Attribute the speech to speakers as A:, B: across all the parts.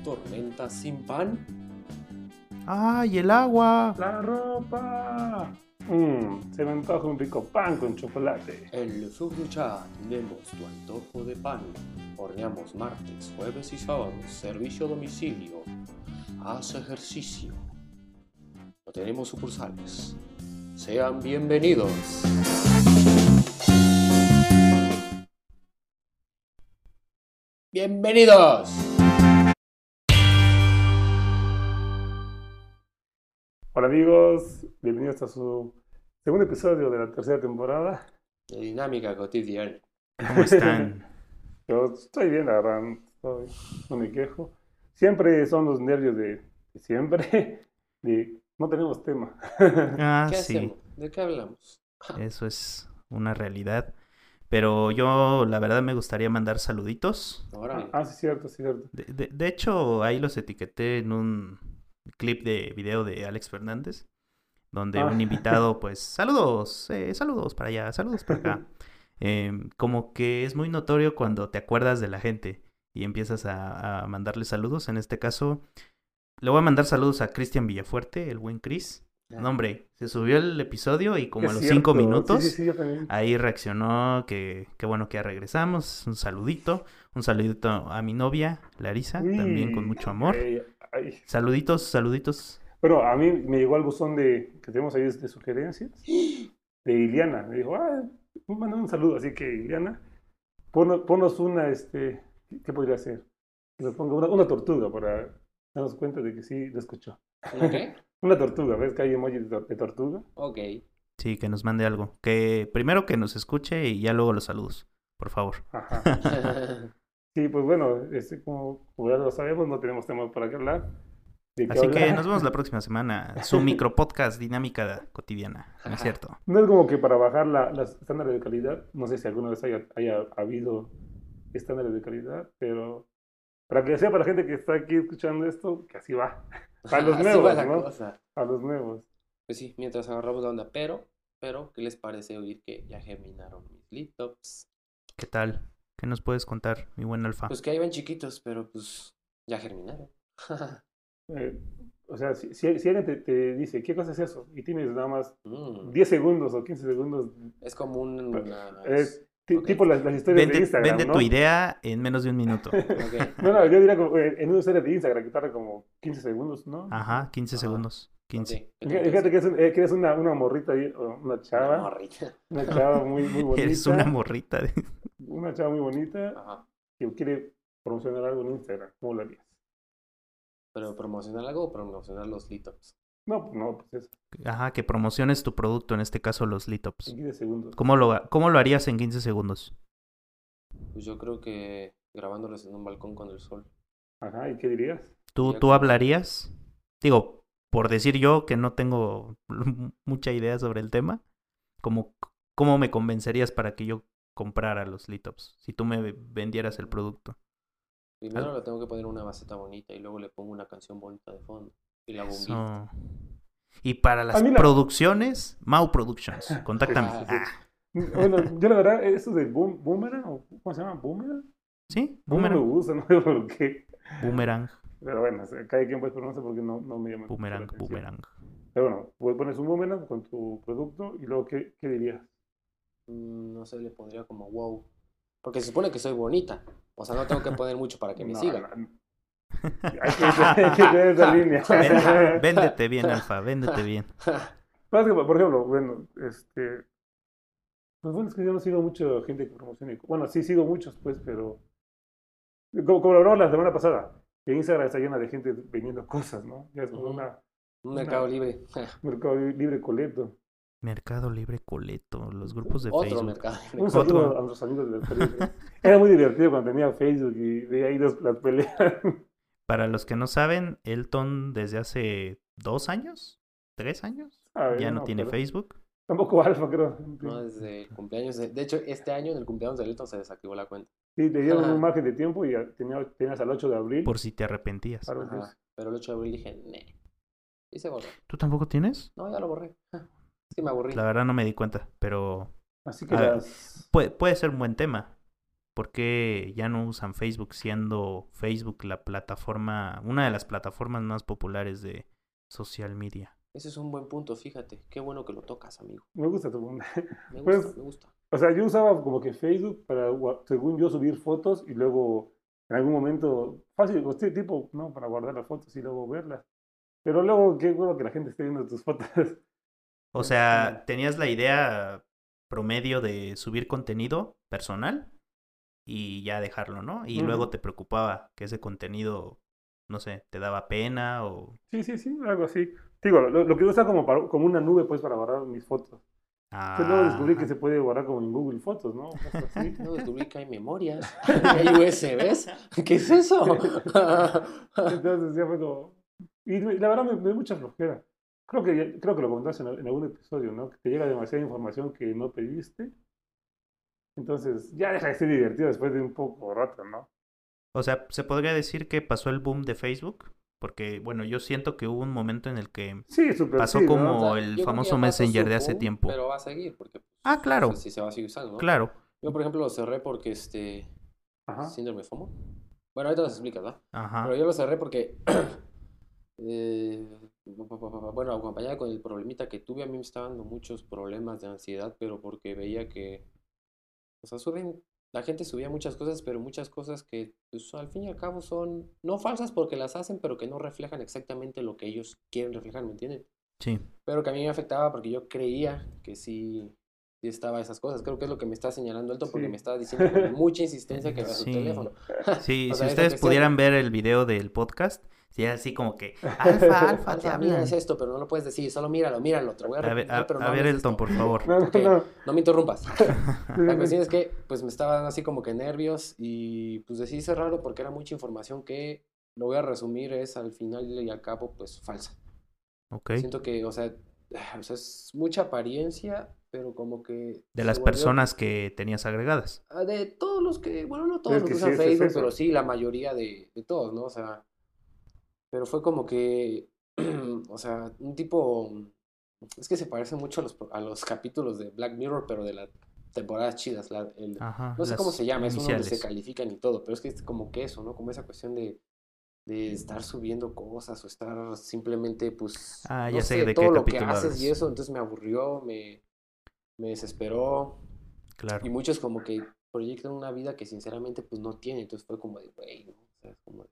A: ¿Hartos de esas tormentas sin pan?
B: ¡Ay, el agua!
C: ¡La ropa! Mmm, se me antoja un rico pan con chocolate.
A: En Chat tenemos tu antojo de pan. Horneamos martes, jueves y sábados. Servicio a domicilio. Haz ejercicio. No tenemos sucursales. Sean bienvenidos. ¡Bienvenidos!
C: Hola amigos, bienvenidos a su segundo episodio de la tercera temporada.
A: De dinámica cotidiana.
B: ¿Cómo están?
C: Yo estoy bien, la verdad, estoy- no me quejo. Siempre son los nervios de, de siempre, de no tenemos tema.
B: Ah,
A: ¿Qué
B: sí,
A: hacemos? ¿De qué hablamos?
B: eso es una realidad. Pero yo, la verdad, me gustaría mandar saluditos.
A: Ahora,
C: ah, sí, cierto, sí, cierto.
B: De, de- de hecho, ahí los etiqueté en un clip de video de Alex Fernández, donde
C: Ah.
B: un invitado, pues, saludos, eh, saludos para allá, saludos para acá. Em, como que es muy notorio cuando te acuerdas de la gente y empiezas a, a mandarle saludos. En este caso, le voy a mandar saludos a Cristian Villafuerte, el buen Chris. No, hombre, se subió el episodio y como
C: Es
B: a los
C: cierto,
B: cinco minutos
C: Sí, sí,
B: ahí reaccionó que qué bueno que ya regresamos. Un saludito, un saludito a mi novia, Larisa, también con mucho amor.
C: Ay.
B: Saluditos, saluditos.
C: Bueno, a mí me llegó el buzón de, que tenemos ahí de sugerencias de Iliana. Me dijo, ah, me mandó un saludo, así que Iliana, ponnos una, este, ¿qué podría ser? Que nos ponga una, una tortuga para darnos cuenta de que sí lo escuchó.
A: ¿no qué?
C: Una tortuga, ¿ves que hay emoji de, tor- de tortuga?
A: Ok.
B: Sí, que nos mande algo. Que primero que nos escuche y ya luego los saludos, por favor.
C: Ajá. Sí, pues bueno, este, como, como ya lo sabemos, no tenemos temas para qué hablar. ¿De qué
B: Así que nos vemos la próxima semana. Su micro podcast dinámica cotidiana, ¿no es cierto?
C: No es como que para bajar la, las estándares de calidad, no sé si alguna vez haya, haya habido estándares de calidad, pero para que sea para la gente que está aquí escuchando esto, que así va, Para los
A: Así
C: nuevos,
A: va la
C: ¿no?
A: cosa.
C: a los nuevos.
A: Pues sí, mientras agarramos la onda. Pero, pero, ¿qué les parece oír que ya germinaron mis laptops?
B: ¿Qué tal? ¿Qué nos puedes contar, mi buen alfa?
A: Pues que ahí van chiquitos, pero pues ya germinaron.
C: Eh, o sea, si, si, alguien te, te dice, ¿qué cosa es eso? Y tienes nada más
A: Mm,
C: 10 segundos o 15 segundos,
A: Es como un... una-
C: es ti-
A: Ok.
C: tipo las, las historias
B: Vende,
C: de Instagram,
B: vende
C: ¿no?
B: tu idea en menos de un minuto.
A: Ok.
C: No, no, yo diría como eh, en una historia de Instagram que tarda como 15 segundos, ¿no?
B: Ajá, 15
A: Ajá.
B: segundos. 15.
A: Ok.
C: Fíjate que, es, eh, que eres una, una morrita, una
A: Una
C: chava,
A: morrita.
C: una chava muy, muy bonita.
B: Eres una morrita. de-
C: una chava muy bonita
A: Ajá.
C: que quiere promocionar algo en Instagram, ¿cómo lo harías?
A: Pero promocionar algo o promocionar los laptops.
C: No, pues no, pues eso,
B: Ajá, que promociones tu producto, en este caso los
C: en
B: Litops.
C: 15 segundos.
B: ¿Cómo lo, ¿Cómo lo harías en 15 segundos?
A: Pues yo creo que grabándolos en un balcón con el sol.
C: Ajá, ¿y qué dirías?
B: ¿Tú, ¿Tú hablarías? Digo, por decir yo que no tengo mucha idea sobre el tema, ¿cómo, cómo me convencerías para que yo comprara los Litops? Si tú me vendieras el producto.
A: Primero le tengo que poner una maceta bonita y luego le pongo una canción bonita de fondo. Y beat.
B: Eso. Y para las
C: la-
B: producciones, Mau Productions, contáctame.
A: Ah,
B: Ah,
C: Bueno, yo la verdad, eso del boom, boomerang, o ¿cómo se llama? ¿Boomerang?
B: ¿Sí?
C: No me
B: Boomerang.
C: gusta, no sé por qué.
B: Boomerang,
C: Pero bueno, cada quien pues, pero no sé por qué no, no me llama.
B: boomerang, boomerang.
C: Pero bueno, pues pones un boomerang con tu producto y luego, ¿qué, qué dirías?
A: Mm, No sé, le pondría como wow. Porque se supone que soy bonita. O sea, no tengo que poner mucho para que me
C: No,
A: sigan.
C: no, no. Hay que, hay que tener esa línea.
B: Véndete bien, Alfa, véndete bien.
C: Pasa que, por ejemplo, bueno, este. Pues bueno, es que yo no sigo mucho gente que promocione. Bueno, sí sigo muchos, pues, pero. Como, como lo hablamos la semana pasada, Instagram está llena de gente vendiendo cosas, ¿no? Ya es como una-
A: Un mercado libre.
C: mercado libre coleto.
B: Mercado Libre Coleto, los grupos de
A: Otro
B: Facebook.
A: mercado libre.
C: Un saludo
B: Otro.
C: a nuestros amigos del Facebook. Era muy divertido cuando tenía Facebook y veía ahí las, las peleas.
B: Para los que no saben, Elton desde hace dos años, tres años,
C: ver,
B: ya no tiene
C: pero-
B: Facebook.
C: Tampoco Alfa, creo.
A: No, desde el cumpleaños. De... de hecho, este año, en el cumpleaños de Elton, se desactivó la cuenta.
C: Sí, te dieron
A: Ajá.
C: un margen de tiempo y tenía, tenías al 8 de abril.
B: Por si te arrepentías.
A: Ajá. Pero el 8 de abril dije, ne. Y se borró.
B: ¿Tú tampoco tienes?
A: No, ya lo borré. Es que me aburrí.
B: La verdad no me di cuenta, pero
C: Así que
B: ver.
C: las.
B: puede, puede ser un buen tema. ¿Por qué ya no usan Facebook siendo Facebook la plataforma, una de las plataformas más populares de social media?
A: Ese es un buen punto, fíjate. Qué bueno que lo tocas, amigo.
C: Me gusta tu punto.
A: Me gusta,
C: Pues,
A: me gusta.
C: O sea, yo usaba como que Facebook para, según yo, subir fotos y luego en algún momento, fácil, sí, tipo, ¿no? Para guardar las fotos y luego verlas. Pero luego, qué bueno que la gente esté viendo tus fotos.
B: O sea, tenías la idea promedio de subir contenido personal y ya dejarlo, ¿no? Y luego te preocupaba que ese contenido, no sé, te daba pena o...
C: Sí, sí, sí, algo así. Digo, lo, lo que usa como, para, como una nube, pues, para guardar mis fotos. Pues luego descubrí que
B: Ah,
C: se puede guardar como en Google Fotos, ¿no? Así.
A: No descubrí que hay memorias, que hay USBs. ¿Qué es eso?
C: Entonces ya fue como... Y la verdad me, me dio mucha flojera. Creo que, ya- creo que lo comentaste en, en algún episodio, ¿no? Que te llega demasiada información que no pediste. Entonces ya deja de ser divertido después de un poco rato, ¿no?
B: O sea, se podría decir que pasó el boom de Facebook, porque, bueno, yo siento que hubo un momento en el que...
C: Sí,
B: Pasó
C: sí, ¿no?
B: como-
A: O sea,
B: el famoso Messenger de hace tiempo.
A: Pero va a seguir, porque pues,
B: Ah, claro,
A: no sé si se va a seguir usando, ¿no?
B: claro.
A: Yo, por ejemplo, lo cerré porque este.
C: Ajá.
A: Síndrome FOMO. Bueno, ahorita las explicas, ¿no?
B: Ajá.
A: Pero yo lo cerré porque. eh, bueno, acompañada con el problemita que tuve, a mí me estaban dando muchos problemas de ansiedad, pero porque veía que. O sea, suben. La gente subía muchas cosas, pero muchas cosas que, pues, al fin y al cabo son no falsas porque las hacen, pero que no reflejan exactamente lo que ellos quieren reflejar, ¿me entienden?
B: Sí.
A: Pero que a mí me afectaba porque yo creía que sí, sí estaba esas cosas. Creo que es lo que me está señalando Alto porque
C: Sí.
A: me estaba diciendo con mucha insistencia que vea su
B: Sí.
A: teléfono.
B: Sí,
A: O
B: si
A: sea,
B: ustedes pudieran ver el video del podcast, sería así como que, alfa, alfa, te
A: Alfa, mira,
B: hablan.
A: es esto, pero no lo puedes decir, solo míralo, míralo. Te voy a
B: A ver,
A: repetir,
B: a,
A: pero no
B: a ver
A: hables
B: Elton,
A: esto.
B: por favor.
C: No,
A: me interrumpas. La cuestión es que pues me estaban así como que nervios y pues decidí cerrarlo porque era mucha información que, lo voy a resumir, es al final y al cabo pues falsa.
B: Ok.
A: Siento que, o sea, o sea, es mucha apariencia, pero como que...
B: De las
A: volvió-
B: personas que tenías agregadas.
A: Ah, De todos los que, bueno, no todos
C: Es
A: los
C: que sí,
A: usan
C: es
A: Facebook, pero sí la mayoría de, de todos, ¿no? O sea, pero fue como que, o sea, un tipo, es que se parece mucho a los, a los capítulos de Black Mirror, pero de las temporadas chidas, la- el-
B: Ajá.
A: no sé cómo se llama, es uno donde se califican y todo, pero es que es como que eso, ¿no? Como esa cuestión de, de estar subiendo cosas o estar simplemente, pues,
B: Ah,
A: no
B: sé
A: sé,
B: de qué
A: todo lo que haces y eso, entonces me aburrió, me, me desesperó.
B: Claro.
A: Y muchos como que proyectan una vida que sinceramente pues no tienen. Entonces fue como de, güey, ¿no? O sea, es como de,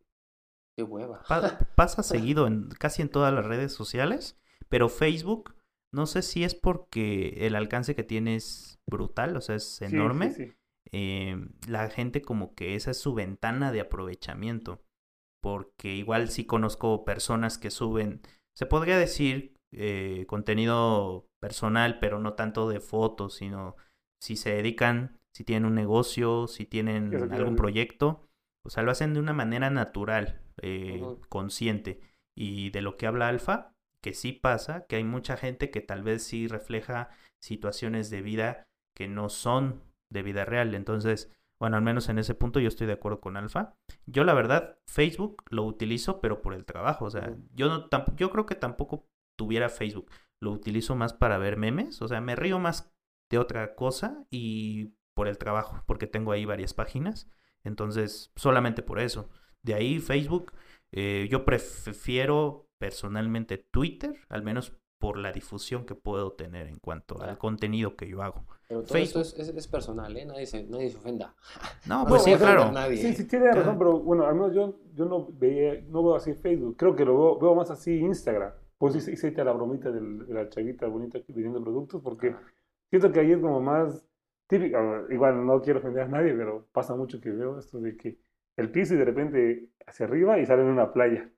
A: qué hueva.
B: Pa- pasa seguido en casi en todas las redes sociales, pero Facebook, no sé si es porque el alcance que tiene es brutal, o sea, es enorme.
C: sí, sí.
B: eh, la gente como que esa es su ventana de aprovechamiento. Porque igual sí conozco personas que suben, se podría decir, eh, contenido personal, pero no tanto de fotos, sino si se dedican, si tienen un negocio, si tienen algún proyecto, o sea, lo hacen de una manera natural, eh, consciente. Y de lo que habla Alfa, que sí pasa, que hay mucha gente que tal vez sí refleja situaciones de vida que no son de vida real. Entonces, bueno, al menos en ese punto yo estoy de acuerdo con Alfa. Yo la verdad, Facebook lo utilizo, pero por el trabajo. O sea, yo, no, yo creo que tampoco tuviera Facebook. Lo utilizo más para ver memes. O sea, me río más de otra cosa y por el trabajo, porque tengo ahí varias páginas. Entonces, solamente por eso. De ahí Facebook, eh, yo prefiero personalmente Twitter, al menos por la difusión que puedo tener en cuanto al contenido que yo hago.
A: Pero todo
B: Facebook.
A: esto es, es, es personal, ¿eh? Nadie se, nadie se ofenda.
B: No,
A: No,
B: pues sí, claro.
A: nadie.
C: Sí, sí, tiene razón, pero bueno, al menos yo, yo no, veía, no veo así Facebook. Creo que lo veo, veo más así Instagram. Pues hice, la bromita del- de la chavita bonita que vendiendo productos, porque
A: Ah,
C: siento que ahí es como más típico. Igual no quiero ofender a nadie, pero pasa mucho que veo esto de que el piso y de repente hacia arriba y sale en una playa.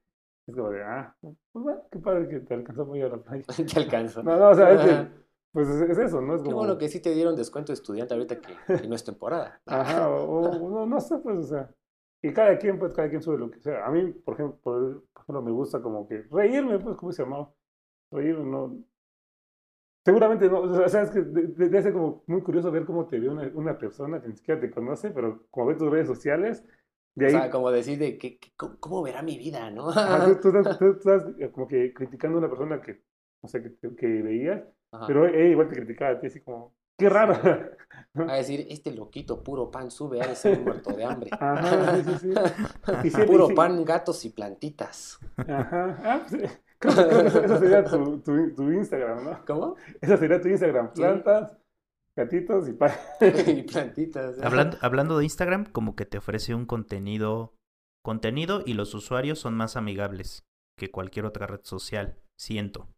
C: Es como de, ah, pues bueno, qué padre que te alcanzó muy a la playa.
A: Te alcanza.
C: No, no, o sea, es que, pues es, es eso, ¿no? Es
A: Qué
C: como,
A: bueno que sí te dieron descuento de estudiante ahorita que, que no es temporada.
C: Ajá, o, o no, no sé, pues, o sea, y cada quien, pues, cada quien sube lo que sea. A mí, por ejemplo, por, por ejemplo, me gusta como que reírme, pues, ¿cómo se llamaba? Reírme, no. Seguramente no, o sea, es que de- de- debe ser como muy curioso ver cómo te ve una, una persona que ni siquiera te conoce, pero como ve tus redes sociales, de
A: O sea, como decir de que, que- ¿cómo, verá mi vida, no?
C: ajá, tú, tú estás, tú estás, eh, como que criticando a una persona que, no sé, que, que veías,
A: Ajá.
C: pero ella igual te criticaba a ti, así como, qué raro.
A: A decir, este loquito puro pan sube, de ser muerto de hambre.
C: Ajá, sí, sí, sí. Y sí,
A: Puro pan, gatos y plantitas.
C: Ajá. Ah, pues, eh, creo que- eso sería tu, tu, tu Instagram, ¿no?
A: ¿Cómo?
C: Esa sería tu Instagram. Plantas, gatitos y
A: plantitas. ¿eh?
B: Hablando, hablando de Instagram, como que te ofrece un contenido, contenido y los usuarios son más amigables que cualquier otra red social, siento.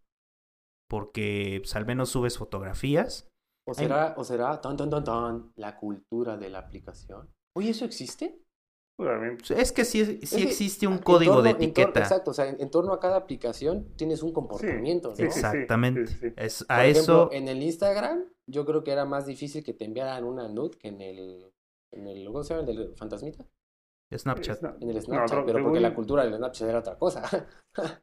B: Porque pues, al menos subes fotografías.
A: ¿O será, o será, tan, tan, tan, tan, la cultura de la aplicación? Oye, ¿eso existe?
C: Seguramente.
B: Es que sí, sí
A: Es que
B: existe un código
A: torno-
B: de
A: torno-
B: etiqueta.
A: exacto, o sea, en, en torno a cada aplicación tienes un comportamiento, ¿no?
C: sí, sí.
B: Exactamente.
C: sí, sí.
B: Es,
A: Por
B: a
A: ejemplo,
B: eso,
A: en el Instagram, yo creo que era más difícil que te enviaran una nude que en el, en el ¿cómo se llama? ¿El del fantasmita?
B: Snapchat.
C: Sna-
A: En el Snapchat, pero porque la cultura del Snapchat era otra cosa.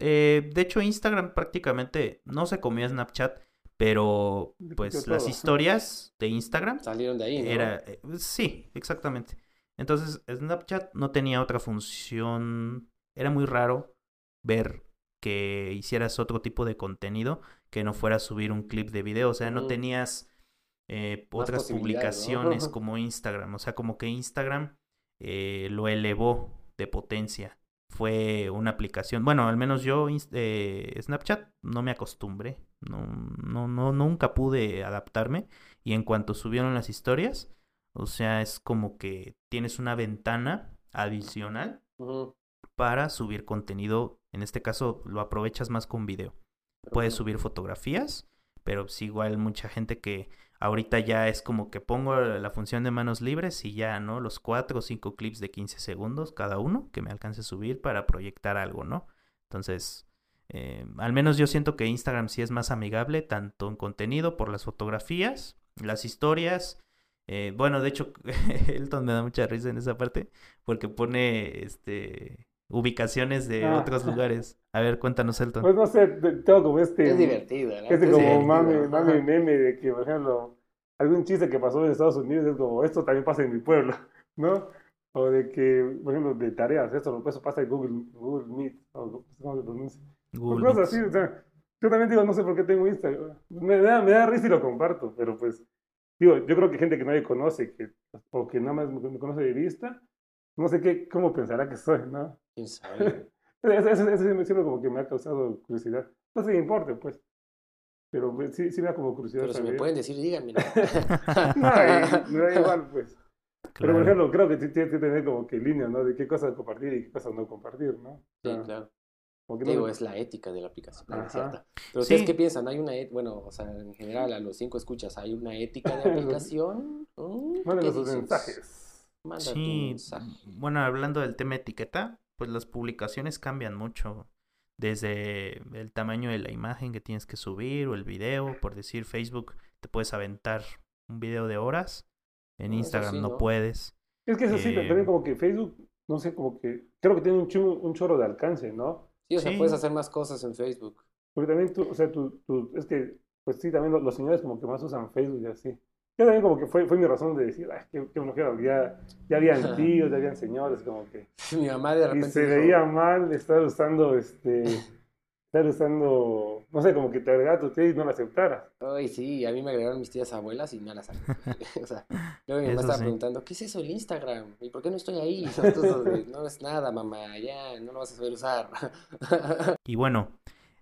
B: Eh, de hecho, Instagram prácticamente no se comió a Snapchat, pero pues las historias de Instagram
A: Salieron de ahí, ¿no?
B: era... eh, sí, exactamente. Entonces, Snapchat no tenía otra función. Era muy raro ver que hicieras otro tipo de contenido que no fuera subir un clip de video. O sea, no tenías eh, otras publicaciones como Instagram. O sea, como que Instagram eh, lo elevó de potencia. Fue una aplicación. Bueno, al menos yo, eh, Snapchat, no me acostumbré. No, no, no, nunca pude adaptarme. Y en cuanto subieron las historias, o sea, es como que tienes una ventana adicional para subir contenido. En este caso, lo aprovechas más con video. Puedes subir fotografías, pero pues igual mucha gente que ahorita ya es como que pongo la función de manos libres y ya, ¿no? Los cuatro o cinco clips de 15 segundos cada uno que me alcance a subir para proyectar algo, ¿no? Entonces, eh, al menos yo siento que Instagram sí es más amigable, tanto en contenido por las fotografías, las historias. Eh, bueno, de hecho, Elton me da mucha risa en esa parte porque pone este ubicaciones de
C: Ah.
B: otros lugares. A ver, cuéntanos, Elton.
C: Pues no sé, te- tengo como este.
A: Es divertido, ¿no?
C: Este
A: Es
C: como mame, mame meme de que, por ejemplo, algún chiste que pasó en Estados Unidos es como, esto también pasa en mi pueblo, ¿no? O de que, por ejemplo, de tareas, esto, eso pasa en Google, Google Meet, o cómo se pronuncia.
B: Google
C: cosas
B: Meets.
C: así, o sea, yo también digo, no sé por qué tengo Instagram. Me da, me da risa y lo comparto, pero pues, digo, yo creo que gente que nadie conoce, que, o que nada más me conoce de vista, no sé qué, cómo pensará que soy, ¿no?
A: ¿Quién sabe?
C: Eso, eso- eso siempre, como que me ha causado curiosidad. No sé qué importe, pues. Pero pues, sí, sí me da como curiosidad
A: Pero si me pueden decir, díganme. ¿no?
C: No, me da igual, pues. Pero por ejemplo, creo que tienes que tener como que líneas, ¿no? De qué cosas compartir y qué cosas no compartir, ¿no?
A: Sí, claro.
C: No-
A: Digo, es la ética de la aplicación, ¿no?
C: Ajá.
A: es cierta. Pero
B: Sí.
A: ¿ustedes qué piensan? ¿Hay una, bueno, o sea, en general a los cinco escuchas, ¿hay una ética de aplicación? ¿Mm? ¿Qué
C: Mándenos sus mensajes.
A: Manda tu
B: Sí,
A: mensaje.
B: bueno, hablando del tema etiqueta, pues las publicaciones cambian mucho. Desde el tamaño de la imagen que tienes que subir o el video, por decir Facebook, te puedes aventar un video de horas. En
A: Ah,
B: Instagram
A: sí,
B: no
A: ¿no?
B: puedes.
C: Es que eso sí,
B: Eh,
C: también como que Facebook, no sé, como que creo que tiene un, chu- un chorro de alcance, ¿no?
A: Sí, o sea,
B: Sí.
A: puedes hacer más cosas en Facebook.
C: Porque también tú, o sea, tú, tú- es que, pues sí, también los, los señores como que más usan Facebook y así. Yo también como que fue, fue mi razón de decir, ay, qué, qué flojera, ya, ya habían tíos, ya habían señores, como que...
A: Mi mamá de
C: Y
A: repente
C: se
A: dijo,
C: veía mal estar usando, este, estar usando, no sé, como que te agregara tu tía y no la aceptara.
A: Ay, sí, a mí me agregaron mis tías abuelas y no las O sea, luego mi mamá
B: Eso
A: estaba
B: sí.
A: preguntando, ¿qué es eso el Instagram? ¿Y por qué no estoy ahí? No es nada, mamá, ya, no lo vas a saber usar.
B: Y bueno,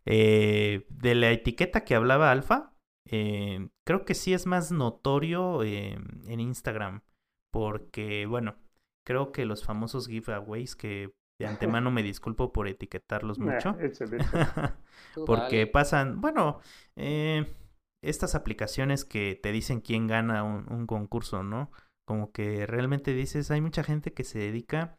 B: eh, de la etiqueta que hablaba Alfa, eh, creo que sí es más notorio eh, en Instagram. Porque, bueno, creo que los famosos giveaways que de antemano me disculpo por etiquetarlos mucho. Porque pasan, bueno, eh, estas aplicaciones que te dicen quién gana un, un concurso, ¿no? Como que realmente dices, hay mucha gente que se dedica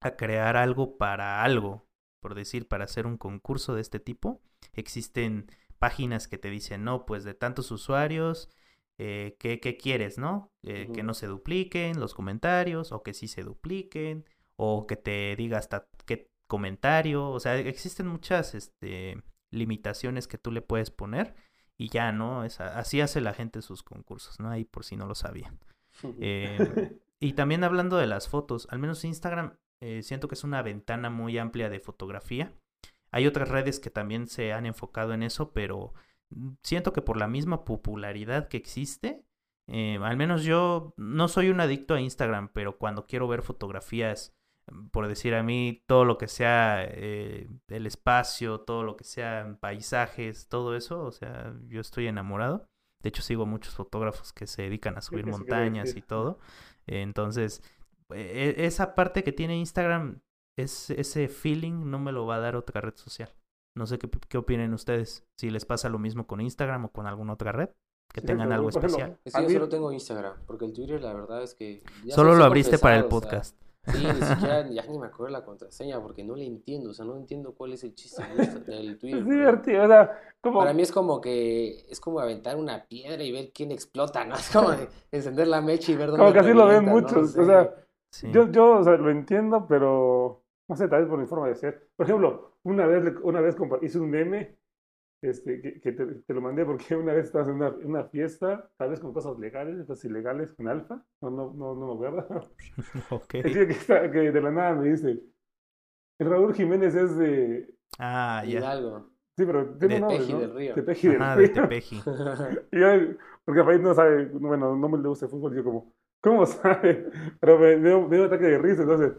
B: a crear algo para algo, por decir, para hacer un concurso de este tipo. Existen páginas que te dicen, no, pues de tantos usuarios, eh, ¿qué, qué quieres, no? Eh, Que no se dupliquen los comentarios, o que sí se dupliquen, o que te diga hasta qué comentario, o sea, existen muchas este, limitaciones que tú le puedes poner y ya, ¿no? Es así hace la gente sus concursos, ¿no? Ahí por si no lo sabían. Eh, y también hablando de las fotos, al menos Instagram eh, siento que es una ventana muy amplia de fotografía. Hay otras redes que también se han enfocado en eso, pero siento que por la misma popularidad que existe, eh, al menos yo no soy un adicto a Instagram, pero cuando quiero ver fotografías, por decir a mí, todo lo que sea eh, el espacio, todo lo que sea paisajes, todo eso, o sea, yo estoy enamorado. De hecho, sigo muchos fotógrafos que se dedican a subir
C: sí,
B: montañas
C: sí.
B: y todo. Entonces, e- esa parte que tiene Instagram, es, ese feeling no me lo va a dar otra red social. No sé qué, qué opinen ustedes, si les pasa lo mismo con Instagram o con alguna otra red, que
C: Sí,
B: tengan algo especial.
A: Es que
C: A
A: yo solo tengo Instagram, porque el Twitter la verdad es que... ya
B: Solo lo abriste para el
A: pesado, o sea,
B: podcast.
A: Sí, ni siquiera, ya ni me acuerdo la contraseña porque no le entiendo, o sea, no entiendo cuál es el chiste del Twitter.
C: Es divertido, o sea, como...
A: Para mí es como que es como aventar una piedra y ver quién explota, ¿no? Es como de encender la mecha y ver dónde
C: Como que así lo ven muchos, o sea,
B: Sí.
C: Yo, yo o sea, lo entiendo, pero no sé, tal vez por mi forma de ser. Por ejemplo, una vez, le- una vez hice un meme este, que, que te, te lo mandé porque una vez estabas en una, una fiesta, tal vez con cosas legales, cosas ilegales, con alfa, no, no, no, no me acuerdo.
B: Ok.
C: El tío que, está- que de la nada me dice, el Raúl Jiménez es de...
B: Ah, ya.
A: Hidalgo.
C: Sí, pero tiene
B: De
C: un nombre,
A: Tepeji
C: ¿no?
A: del Río.
C: Tepeji del
B: Ajá, de
C: Río.
B: Tepeji.
C: Y yo, porque no sabe, bueno, no me le gusta el fútbol, yo como, ¿cómo sabe? Pero me, me dio, me dio un ataque de risa, entonces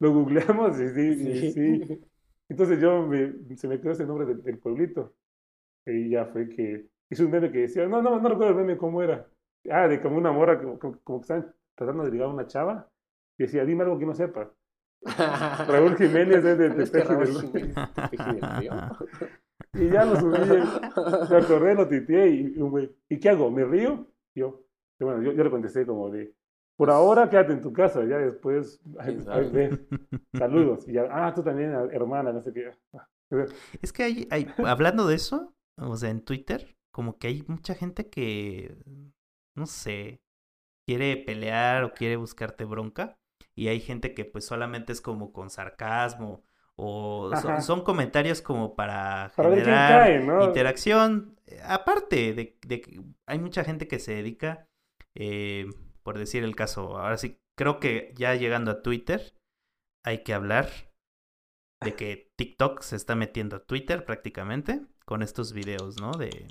C: lo googleamos y sí, y sí. Entonces yo, me, se me quedó ese nombre del, del pueblito. Y ya fue que hice un meme que decía, no, no, no recuerdo el meme cómo era. Ah, de como una morra, como, como, como que están tratando de ligar a una chava. Y decía, dime algo que no sepa. Raúl Jiménez es de
A: ¿Sabes que es de Tepeji del Río?
C: Y ya lo subí, me acordé, lo titeé y, un güey, ¿y qué hago? ¿Me río? Yo, y bueno, yo, yo le contesté como de, por ahora quédate en tu casa, ya después, saludos. Y ya, ah, tú también, hermana, no sé qué.
B: Es que hay, hay, hablando de eso, o sea, en Twitter, como que hay mucha gente que, no sé, quiere pelear o quiere buscarte bronca. Y hay gente que pues solamente es como con sarcasmo o son, comentarios como para generar
C: cae, ¿no?
B: interacción. Eh, Aparte de, de que hay mucha gente que se dedica, eh, por decir el caso, ahora sí, creo que ya llegando a Twitter hay que hablar de que TikTok se está metiendo a Twitter prácticamente con estos videos, ¿no? De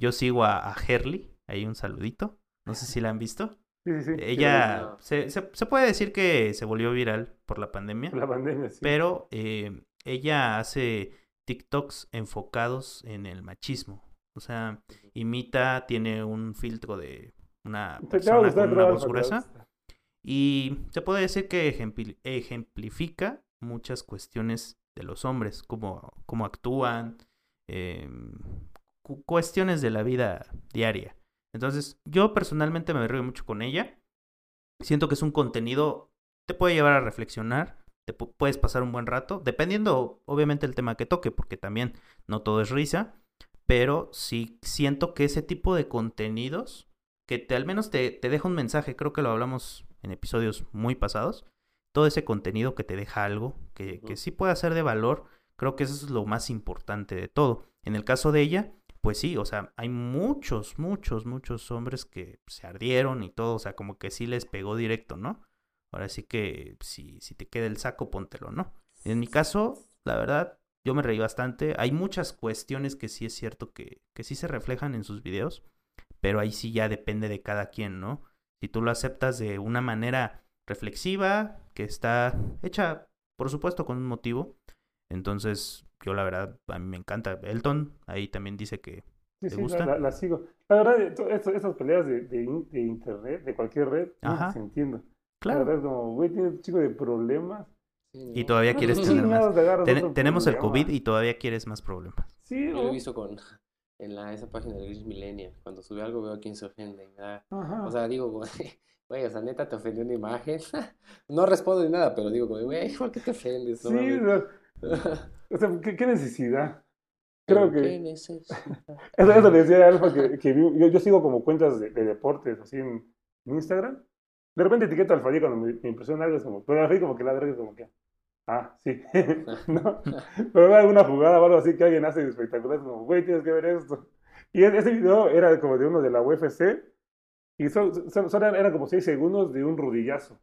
B: yo sigo a, a Herly, ahí un saludito, no sé si la han visto.
C: Sí, sí, sí.
B: Ella
A: no.
B: se, se, se puede decir que se volvió viral por la pandemia,
C: La pandemia, sí.
B: pero eh, ella hace TikToks enfocados en el machismo. O sea, imita, tiene un filtro de una persona
C: gustar,
B: con una voz gruesa. Y se puede decir que ejempli- ejemplifica muchas cuestiones de los hombres, cómo, cómo actúan, cu- cuestiones de la vida diaria. Entonces, yo personalmente me río mucho con ella. Siento que es un contenido, te puede llevar a reflexionar, te pu- puedes pasar un buen rato, dependiendo obviamente el tema que toque, porque también no todo es risa, pero sí siento que ese tipo de contenidos que te, al menos te, te deja un mensaje, creo que lo hablamos en episodios muy pasados, todo ese contenido que te deja algo, que, que sí puede ser de valor, creo que eso es lo más importante de todo. En el caso de ella, pues sí, o sea, hay muchos, muchos, muchos hombres que se ardieron y todo, o sea, como que sí les pegó directo, ¿no? Ahora sí que si, si te queda el saco, póntelo, ¿no? En mi caso, la verdad, yo me reí bastante. Hay muchas cuestiones que sí es cierto que, que sí se reflejan en sus videos, pero ahí sí ya depende de cada quien, ¿no? Si tú lo aceptas de una manera reflexiva, que está hecha, por supuesto, con un motivo, entonces yo la verdad, a mí me encanta. Elton ahí también dice que
C: Sí,
B: ¿Te
C: sí,
B: gusta?
C: La, la- la sigo. La verdad, to- esto- estas peleas de, de in- de internet, de cualquier red, no
B: Ajá.
C: se entiende. La
B: Claro.
C: verdad es como, güey, tienes un chico de problemas.
B: Y
A: ¿no?
B: todavía quieres
C: ¿Qué
B: tener más. Ten- tenemos el? COVID y todavía quieres más problemas.
C: Sí,
A: Yo lo he
C: ¿no?
A: visto con en la, esa página de Gris Millennial. Cuando sube algo veo a quién se ofende. y me da-
C: Ajá.
A: O sea, digo, güey, o sea, neta te ofendió una imagen. No respondo ni nada, pero digo, güey, ¿por qué te ofendes? No
C: sí,
A: mames.
C: o sea, ¿qué, qué necesidad? Creo
A: Pero, ¿qué
C: que
A: necesitas?
C: eso, eso le decía a Alfa que, que yo, yo sigo como cuentas de, de deportes así en, en Instagram. De repente etiqueto al Alfadí cuando me, me impresiona algo, es como, pero Alfadí como que la verdad es como que, ah, sí, no, pero veo alguna jugada o algo así que alguien hace espectacular, es como, güey, tienes que ver esto. Y ese video era como de uno de la UFC y solo, solo- solo eran como seis segundos de un rodillazo.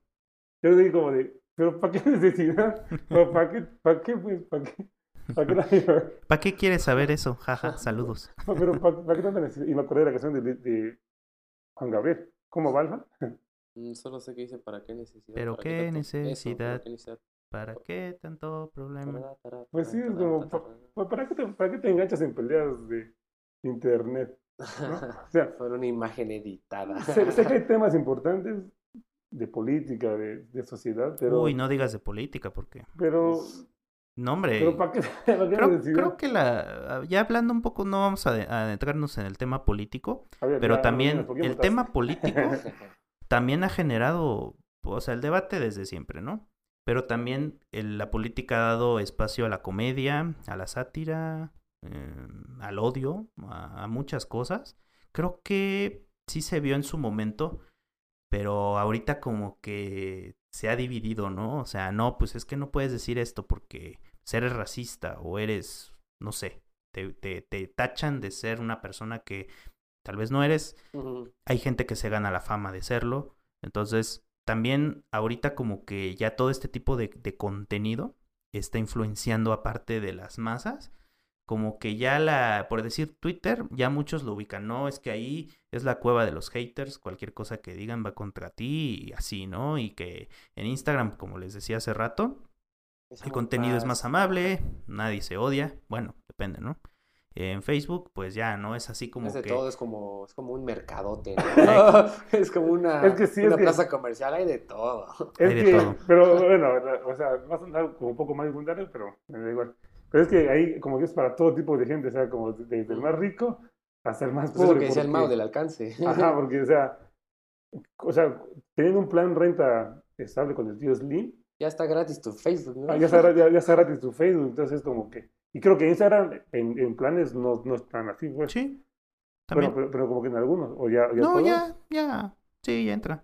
C: Yo digo como de, pero ¿para qué necesidad? ¿Pero ¿Para qué? ¿Para qué, pues? ¿Para qué? ¿Para qué, la-
B: ¿Para qué quieres saber eso? Jaja, saludos.
C: pero ¿para, para qué tanta necesidad? Y me acordé de la canción de, de Juan Gabriel. ¿Cómo va, Alfa?
A: Mm, Solo sé que dice para qué necesidad.
B: Pero
A: para
B: qué
A: tanto- eso, ¿para
B: necesidad.
A: qué necesidad?
B: ¿Para qué tanto problema?
C: Pues sí, es como, ¿para qué te, para qué te enganchas en peleas de internet? ¿no? O sea,
A: Fue una imagen editada.
C: sé, sé que hay temas importantes de política, de, de sociedad, pero...
B: Uy, no digas de política porque...
C: Pero,
B: No, hombre.
C: pero ¿para qué, para qué
B: Creo, creo que la... Ya hablando un poco, no vamos a ade- a adentrarnos en el tema político,
C: ver,
B: pero
C: ya,
B: también
C: Marina, ¿por qué
B: el
C: votaste?
B: tema político también ha generado, o sea, el debate desde siempre, ¿no? Pero también el- la política ha dado espacio a la comedia, a la sátira, eh, al odio, a, a muchas cosas. Creo que sí se vio en su momento, pero ahorita como que se ha dividido, ¿no? O sea, no, pues es que no puedes decir esto porque eres racista o eres, no sé, te, te, te tachan de ser una persona que tal vez no eres hay gente que se gana la fama de serlo. Entonces, también ahorita como que ya todo este tipo de, de contenido está influenciando aparte de las masas. Como que ya la, por decir Twitter, ya muchos lo ubican, ¿no? Es que ahí es la cueva de los haters, cualquier cosa que digan va contra ti y así, ¿no? Y que en Instagram, como les decía hace rato,
A: Es
B: el contenido es más amable, nadie se odia, bueno, depende, ¿no? En Facebook, pues ya, ¿no? Es así como
A: Es de
B: que...
A: todo, es como, es como un mercadote, ¿no? es como una,
C: Es que sí, es
A: una
C: que-
A: plaza comercial, hay de todo.
C: Es
B: Hay de
C: que,
B: todo.
C: pero bueno, o sea, va a sonar como un poco más secundario, pero me da igual. Pero es que ahí como que es para todo tipo de gente, o sea, como desde el más rico hasta el más
A: Pues es
C: pobre.
A: lo que decía el Mao del alcance.
C: Ajá, porque, o sea, o sea, teniendo un plan renta estable con el tío Slim,
A: ya está gratis tu Facebook, ¿no?
C: ah, ya, está, ya, ya está gratis tu Facebook, entonces es como que... Y creo que Instagram en, en planes no, no están así, pues.
B: Sí,
C: Bueno,
B: también.
C: pero, pero como que en algunos, o ya, ya
B: no,
C: todos.
B: ya, ya, sí, ya entra.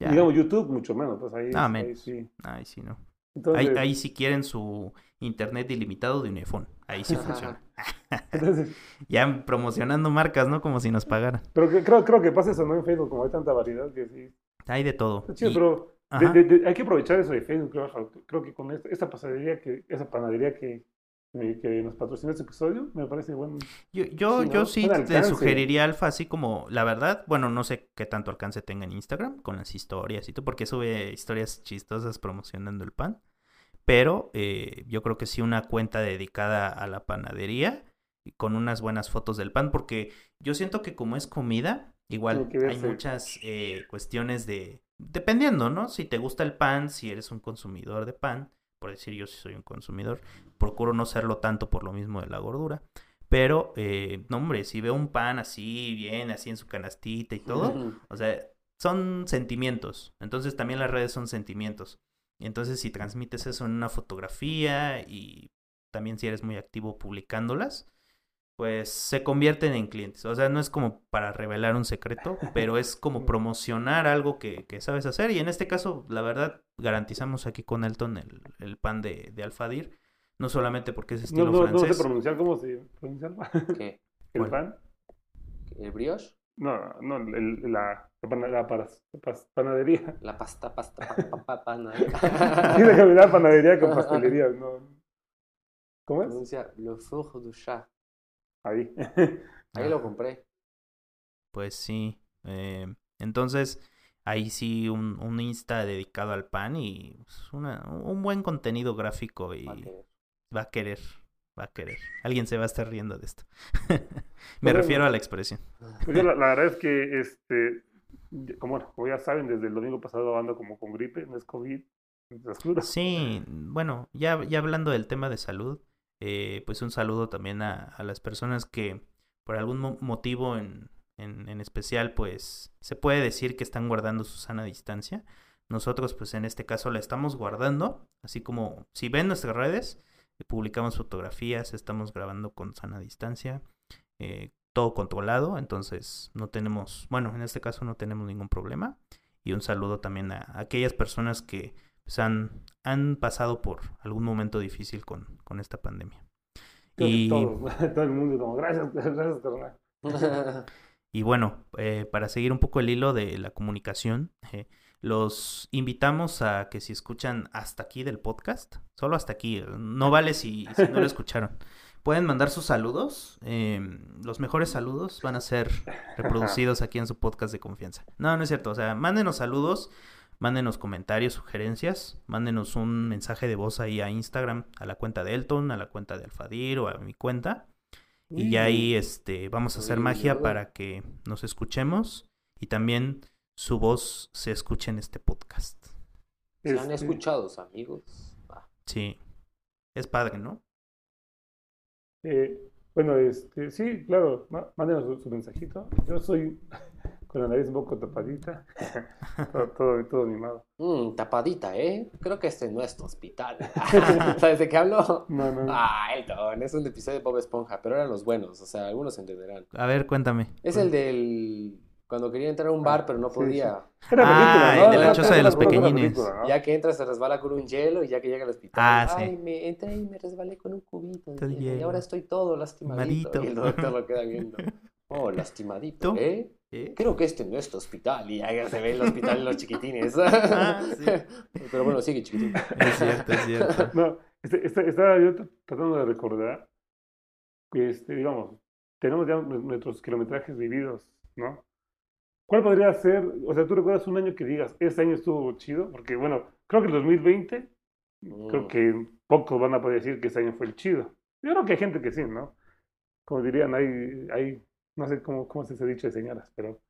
B: Ya.
C: Digamos YouTube, mucho menos, pues ahí,
B: Ah,
C: ahí sí.
B: Ay, sí, no.
C: Entonces,
B: Ahí, ahí sí quieren su internet ilimitado de un iPhone. Ahí sí funciona.
C: entonces,
B: Ya promocionando marcas, ¿no? Como si nos pagaran.
C: pero que- creo, creo que pasa eso, ¿no? En Facebook, como hay tanta variedad que sí.
B: Hay de todo.
C: Está chido,
B: Y-
C: pero de-
B: Ajá.
C: de- de- hay que aprovechar eso de Facebook, creo. Creo que con esta, esta pasadería, que, esa panadería que, eh, que nos patrocinó este episodio, me parece bueno.
B: Yo, yo, yo sí te
C: alcance.
B: sugeriría Alfa así como, la verdad, bueno, no sé qué tanto alcance tenga en Instagram con las historias y todo, porque sube historias chistosas promocionando el pan. Pero eh, yo creo que sí una cuenta dedicada a la panadería y con unas buenas fotos del pan, porque yo siento que como es comida, igual hay muchas eh, cuestiones de, dependiendo, ¿no? Si te gusta el pan, si eres un consumidor de pan, por decir yo sí soy un consumidor, procuro no serlo tanto por lo mismo de la gordura. Pero, eh, no, hombre, si veo un pan así, bien, así en su canastita y todo, o sea, son sentimientos. Entonces también las redes son sentimientos. Y entonces si transmites eso en una fotografía y también si eres muy activo publicándolas, pues se convierten en clientes. O sea, no es como para revelar un secreto, pero es como promocionar algo que, que sabes hacer. Y en este caso, la verdad, garantizamos aquí con Elton el, el pan de, de Alfadir. No solamente porque es
C: No,
B: estilo
C: no, no sé
B: francés.
C: pronunciar cómo se pronuncia
A: ¿Qué?
C: el
B: ¿Cuál?
C: pan.
A: ¿El brioche?
C: No, no, el- la, la, la paras- pas- panadería.
A: La pasta, pasta, pa, pa, pa, pana.
C: Tiene que panadería con pastelería, no. ¿Cómo es?
A: Pronuncia Le Four du Chat.
C: Ahí.
A: Ahí lo compré.
B: Pues sí. eh, entonces, ahí sí un, un Insta dedicado al pan y pues, una- un buen contenido gráfico y va a querer, va a querer. Alguien se va a estar riendo de esto. Me
C: Bueno.
B: refiero a la expresión.
C: Pues yo la, la verdad es que, este, como, como ya saben, desde el domingo pasado ando como con gripe, no es COVID, es.
B: Sí, bueno, ya, ya hablando del tema de salud, eh, pues un saludo también a, las personas que por algún mo- motivo en, en, en especial, pues se puede decir que están guardando su sana distancia. Nosotros, pues en este caso la estamos guardando, así como si ven nuestras redes, eh, publicamos fotografías, estamos grabando con sana distancia, eh, todo controlado, entonces no tenemos, bueno, en este caso no tenemos ningún problema. Y un saludo también a aquellas personas que pues, han, han pasado por algún momento difícil con, con esta pandemia.
C: Creo
B: Y,
C: todo el mundo como, gracias, gracias, carnal.
B: y bueno, eh, para seguir un poco el hilo de la comunicación, eh, los invitamos a que si escuchan hasta aquí del podcast, solo hasta aquí, no vale si, si no lo escucharon. Pueden mandar sus saludos. eh, los mejores saludos van a ser reproducidos aquí en su podcast de confianza. No, no es cierto. O sea, mándenos saludos, mándenos comentarios, sugerencias, mándenos un mensaje de voz ahí a Instagram, a la cuenta de Elton, a la cuenta de Alfadir o a mi cuenta. Y ya ahí este, vamos a hacer magia para que nos escuchemos y también su voz se escuche en este podcast.
A: ¿Se han
C: Este,
A: escuchado, amigos? Ah,
B: Sí, es padre, ¿no?
C: eh, bueno, este, sí, claro, má- mándenos su, su mensajito. Yo soy con la nariz un poco tapadita, todo, todo, todo mimado.
A: mm, tapadita, ¿eh? Creo que este no es tu hospital. ¿Sabes de qué hablo?
C: No, no,
A: Ah, Elton, es un episodio de Bob Esponja, pero eran los buenos, o sea, algunos entenderán.
B: A ver, cuéntame.
A: Es el del... Cuando quería entrar a un bar, pero no
C: Sí,
A: podía.
C: Era
B: Ah,
C: película, ¿no?
B: el de la choza de los
C: una película,
B: pequeñines.
C: ¿no?
A: Ya que entra se resbala con un hielo y ya que llega al hospital,
B: Ah, sí.
A: ay, me entré y me resbalé con un cubito y
B: hielo.
A: ahora estoy todo lastimadito.
B: Lastimadito.
A: Y el doctor lo queda viendo. Oh, lastimadito,
B: ¿Tú?
A: ¿eh?
B: ¿Eh?
A: Creo que este no es tu hospital. Y ya se ve el hospital en los chiquitines.
B: Ah, sí.
A: Pero bueno, sigue chiquitín.
B: Es cierto, es cierto.
C: No, este- este- estaba yo tratando de recordar que, este, digamos, tenemos ya nu- nuestros kilometrajes vividos, ¿no? ¿Cuál podría ser, o sea, tú recuerdas un año que digas, este año estuvo chido? Porque, bueno, creo que el 2020, creo
A: Mm.
C: que pocos van a poder decir que este año fue el chido. Yo creo que hay gente que sí, ¿no? Como dirían, hay, hay no sé cómo, cómo se dice dicho de señoras, pero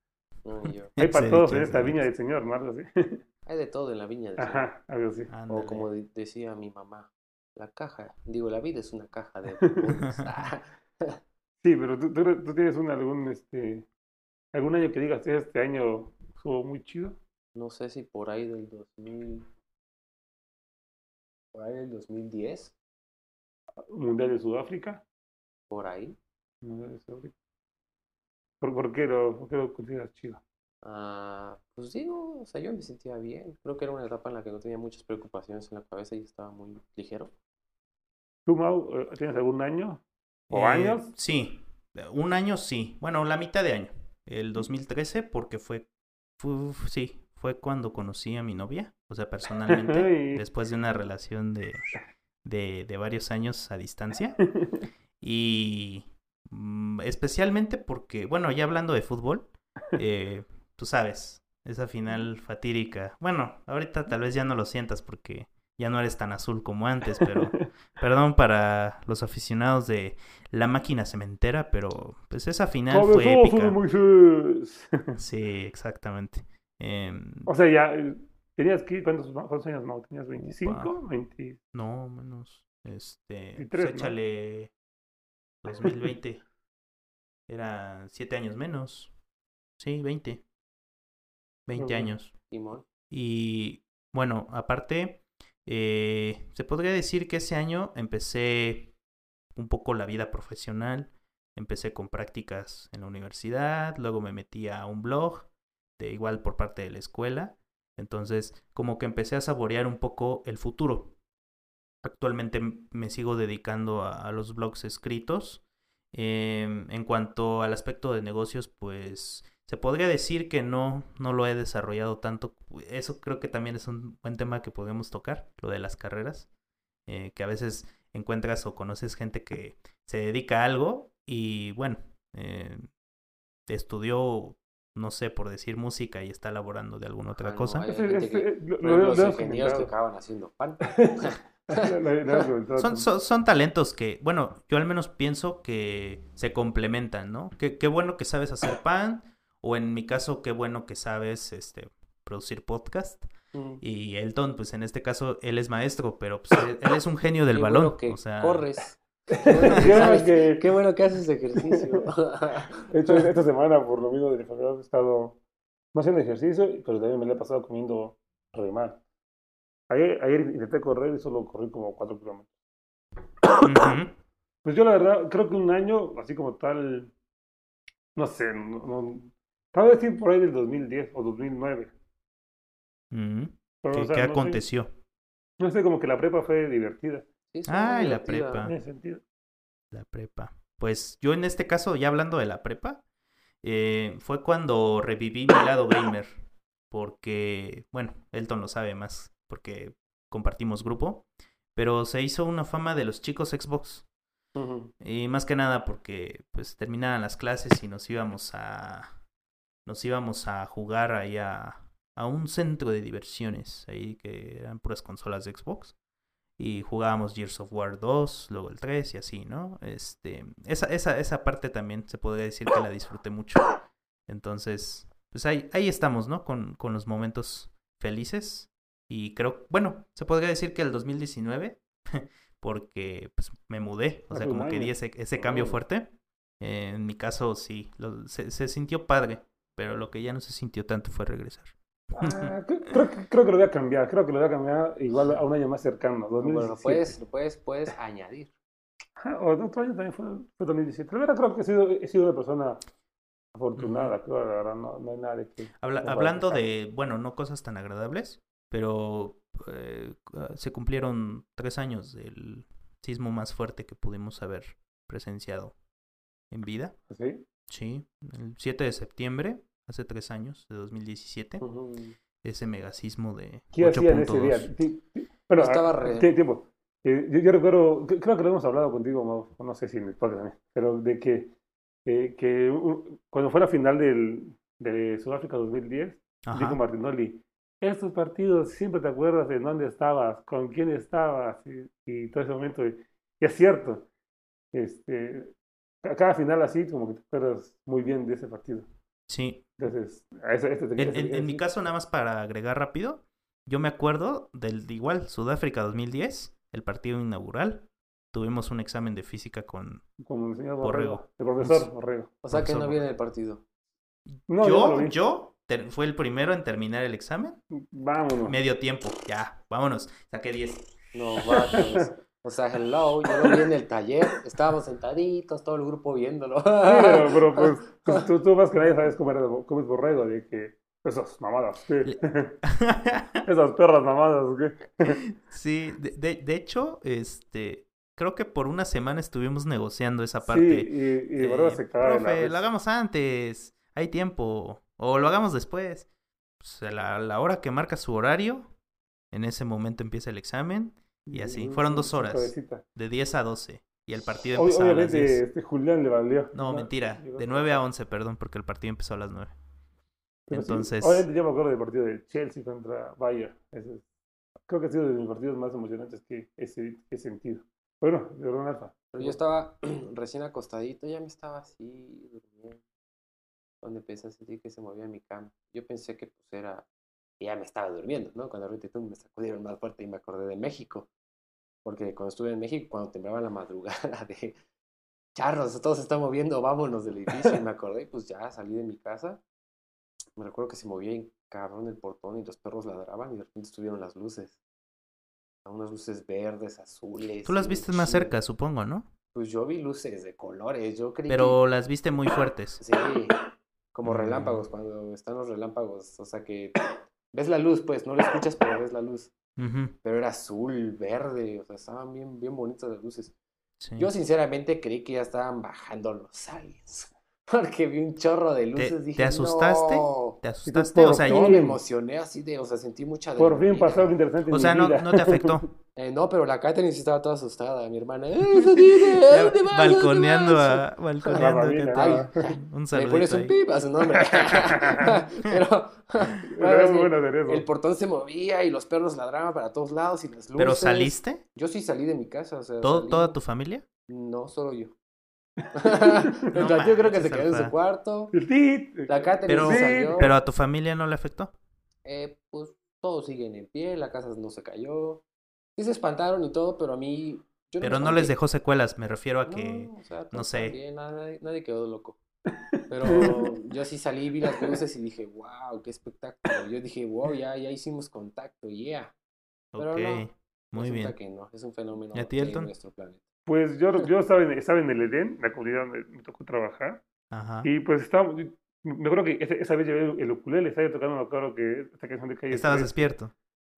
A: yo.
C: hay para
B: Sí,
C: todos
B: sí,
C: en esta
B: sí.
C: viña del Señor, ¿no? Algo así.
A: Hay de todo en la viña del Señor.
C: Ajá, algo así.
A: O como de- decía mi mamá, la caja, digo, la vida es una caja de
C: Sí, pero tú, tú, tú tienes un, algún, este, algún año que digas, este año estuvo muy chido.
A: no sé si por ahí del 2000, por ahí del 2010,
C: Mundial de Sudáfrica.
A: por ahí.
C: Mundial de Sudáfrica. ¿Por, por qué lo, por qué lo consideras chido?
A: Ah, pues digo, o sea, yo me sentía bien. Creo que era una etapa en la que no tenía muchas preocupaciones en la cabeza y estaba muy ligero.
C: ¿Tú, Mau, eh, tienes algún año? ¿O
B: Eh,
C: años?
B: Sí, un año sí. Bueno, la mitad de año. El 2013 porque fue, fue- sí, fue cuando conocí a mi novia, o sea, personalmente, después de una relación de, de, de varios años a distancia. Y especialmente porque, bueno, ya hablando de fútbol, eh, tú sabes, esa final fatídica. Bueno, ahorita tal vez ya no lo sientas porque ya no eres tan azul como antes, pero perdón para los aficionados de la máquina cementera, pero pues esa final fue
C: ¡Cabezazo de
B: épica. Sí, exactamente. Em,
C: o sea, ya, eh, ¿tenías que, cuántos, cuántos años, Mau? ¿Tenías 25? 20.
B: no, menos. Este,
C: 23,
B: pues échale 2020. Era siete años menos. Sí, 20. 20
C: Ujú.
B: años. Y bueno, aparte, eh, se podría decir que ese año empecé un poco la vida profesional. Empecé con prácticas en la universidad, luego me metí a un blog, de igual por parte de la escuela. Entonces, como que empecé a saborear un poco el futuro. Actualmente me sigo dedicando a, a los blogs escritos. Em, en cuanto al aspecto de negocios, pues se podría decir que no, no lo he desarrollado tanto. Eso creo que también es un buen tema que podemos tocar, lo de las carreras. Eh, que a veces encuentras o conoces gente que se dedica a algo y bueno, eh, estudió, no sé, por decir música y está elaborando de alguna otra
A: no,
B: cosa.
A: hay gente que- los ingenieros que acaban haciendo pan.
B: Son, son, son talentos que, bueno, yo al menos pienso que se complementan, ¿no? Que, qué bueno que sabes hacer pan, o en mi caso, qué bueno que sabes este, producir podcast.
A: Mm.
B: Y Elton, pues en este caso, él es maestro, pero pues, él, él es un genio del
A: Qué
B: balón.
A: bueno que
B: o sea,
A: corres. Qué bueno que
C: Qué bueno
A: sabes-
C: que-
A: qué bueno que haces ejercicio.
C: De hecho, esta semana, por lo mismo de enfermedad, he estado no haciendo ejercicio, pero también me la he pasado comiendo re mal. Ayer, ayer intenté correr y solo corrí como 4 kilómetros. Pues yo la verdad, creo que un año, así como tal, no sé, no, no- tal vez sí por ahí del 2010 o 2009.
B: Ujú.
C: Pero,
B: ¿Qué,
C: o sea,
B: qué
C: no sé-
B: aconteció?
C: no sé, como que la prepa fue divertida,
A: Sí, muy
B: la
A: divertida.
B: prepa.
C: en ese sentido.
B: La prepa. Pues yo en este caso, ya hablando de la prepa, eh, fue cuando reviví mi lado gamer. porque, bueno, Elton lo sabe más porque compartimos grupo, pero se hizo una fama de los chicos Xbox. Y más que nada porque pues terminaban las clases y nos íbamos a nos íbamos a jugar ahí a, a un centro de diversiones, ahí que eran puras consolas de Xbox. Y jugábamos Gears of War 2, luego el 3 y así, ¿no? Este, esa, esa, esa parte también se podría decir que la disfruté mucho. Entonces, pues ahí, ahí estamos, ¿no? Con, con los momentos felices. Y creo, bueno, se podría decir que el 2019, porque pues me mudé, o sea, como que di ese, ese cambio fuerte. Eh, en mi caso, sí, lo- se, se sintió padre, pero lo que ya no se sintió tanto fue regresar.
C: Ah, cre- creo, que- creo que lo voy a cambiar, creo que lo voy a cambiar igual a un año más cercano,
A: Bueno, lo
C: 2017.
A: puedes, lo puedes, puedes añadir.
C: O otro año también fue, fue 2017. La verdad creo que he sido, he sido una persona afortunada, creo, la verdad, no, no hay nada de que...
B: Habla- hablando de, bueno, no cosas tan agradables, pero eh, se cumplieron tres años del sismo más fuerte que pudimos haber presenciado en vida.
C: ¿Sí?
B: Sí, el 7 de septiembre, hace tres años, de 2017,
A: Ujú.
B: ese megasismo de
C: ¿Qué hacían ese día?
B: 8.2.
C: Ti- ti- Bueno,
A: Estaba
C: ah,
A: re-
C: ti- tiempo. Eh, yo, yo recuerdo, cre- creo que lo hemos hablado contigo, Mau, no sé si en el podcast también, pero de que, eh, que cuando fue la final del, de Sudáfrica 2010,
B: Ajá.
C: dijo Martinoli, estos partidos siempre te acuerdas de dónde estabas, con quién estabas y, y todo ese momento. Y, y es cierto, este, a cada final así como que te acuerdas muy bien de ese partido.
B: Sí,
C: Entonces, a ese, este te
B: En, en-
C: decir,
B: en mi caso, nada más para agregar rápido, yo me acuerdo del de igual Sudáfrica 2010, el partido inaugural. Tuvimos un examen de física con...
C: Como el señor
B: Borrego.
C: Borrego, el profesor Borrego.
A: O sea que no viene el partido.
C: No, yo,
B: yo,
C: vi.
B: yo ter- fue el primero en terminar el examen.
C: Vámonos.
B: Medio tiempo, ya, vámonos. Saqué 10.
A: No, vatos. O sea, hello, yo lo vi en el taller, estábamos sentaditos, todo el grupo viéndolo.
C: Sí, pero, pero, pues, pues, tú, tú más que nadie sabes cómo, era, cómo es Borrego, de que esas mamadas, ¿qué? esas perras mamadas, ¿qué?
B: sí, de, de- de hecho, este... Creo que por una semana estuvimos negociando esa
C: Sí,
B: parte.
C: y, y Borrego
B: Eh, profe, lo hagamos antes, hay tiempo, o lo hagamos después. Pues, a la, la hora que marca su horario, en ese momento empieza el examen, y así. Fueron dos horas.
C: cabecita.
B: de 10 a 12, y el partido
C: Ob-
B: empezaba a las
C: Obviamente,
B: 10.
C: este, Julián le valió.
B: No, mentira,
C: llegó
B: de
C: hasta
B: 9 a
C: acá.
B: 11, perdón, porque el partido empezó a las 9.
C: Pero sí,
B: Entonces-
C: obviamente yo me acuerdo del partido de Chelsea contra Bayern. Ese es- creo que ha sido de mis partidos más emocionantes que he, se- que he sentido. Bueno, de Ron Alfa.
A: Pero yo estaba recién acostadito, ya me estaba así durmiendo. Cuando empecé a sentir que se movía mi cama. Yo pensé que pues era, que ya me estaba durmiendo, ¿no? Cuando ahorita me sacudieron más fuerte y me acordé de México. Porque cuando estuve en México, cuando temblaba la madrugada de charros, todo se está moviendo, vámonos del edificio. Y me acordé, pues ya salí de mi casa. Me recuerdo que se movía en cabrón el portón y los perros ladraban y de repente estuvieron las luces. Unas luces verdes, azules.
B: Tú las viste más cerca, supongo, ¿no?
A: Pues yo vi luces de colores, yo creí
B: Pero las viste muy fuertes.
A: Sí, como relámpagos, cuando están los relámpagos, o sea que ves la luz, pues, no la escuchas, pero ves la luz. Pero era azul, verde, o sea, estaban bien, bien bonitas las luces.
B: sí.
A: Yo sinceramente creí que ya estaban bajando los aliens, porque vi un chorro de
B: ¿Te,
A: luces,
B: te
A: dije,
B: asustaste?
A: no.
B: ¿Te asustaste? O sea,
A: No,
C: fin.
A: me emocioné así de, o sea, sentí mucha
C: Por fin pasó algo interesante en
B: o
C: mi
B: sea no,
C: vida.
B: no te afectó.
A: Eh, no, pero la Katherine sí estaba toda asustada, mi hermana. ¡Eh, eso tiene! ¿a
B: Ya,
A: dónde vas? ¿A dónde
B: balconeando
A: vas?".
B: a, balconeando a Un
A: Le
B: saludito
A: pones un pip a su nombre. pero
C: Era muy hacer eso.
A: el portón se movía y los perros ladraban para todos lados y las luces.
B: ¿Pero saliste?
A: Yo sí salí de mi casa. O sea,
B: ¿Todo,
A: salí-
B: ¿Toda tu familia?
A: No, solo yo.
B: No
A: el tío creo que se quedó en su cuarto. La
B: Pero,
A: salió.
B: a tu familia no le afectó.
A: Eh, pues todos siguen en pie, la casa no se cayó. Sí se espantaron y todo, pero a mí... Yo
B: Pero no les dejó secuelas, me refiero a que...
A: No, o sea,
B: no
A: todos
B: sé.
A: también, nadie, nadie quedó loco. Pero yo sí salí, vi las luces y dije, wow, qué espectáculo. Yo dije, wow, ya, ya hicimos contacto, yeah. Pero
B: Ok,
A: no,
B: muy
A: Resulta
B: bien.
A: que no, es un fenómeno
B: ¿Y a ti,
A: que hay en
B: Elton?
A: nuestro planeta.
C: Pues yo, yo estaba, en, estaba en el Edén, la comunidad donde me tocó trabajar.
B: Ajá.
C: Y pues estábamos. Me acuerdo que esa, esa vez llevé el, el ukulele, estaba tocando, me acuerdo que esta canción de calle.
B: Estabas
C: 13.
B: despierto.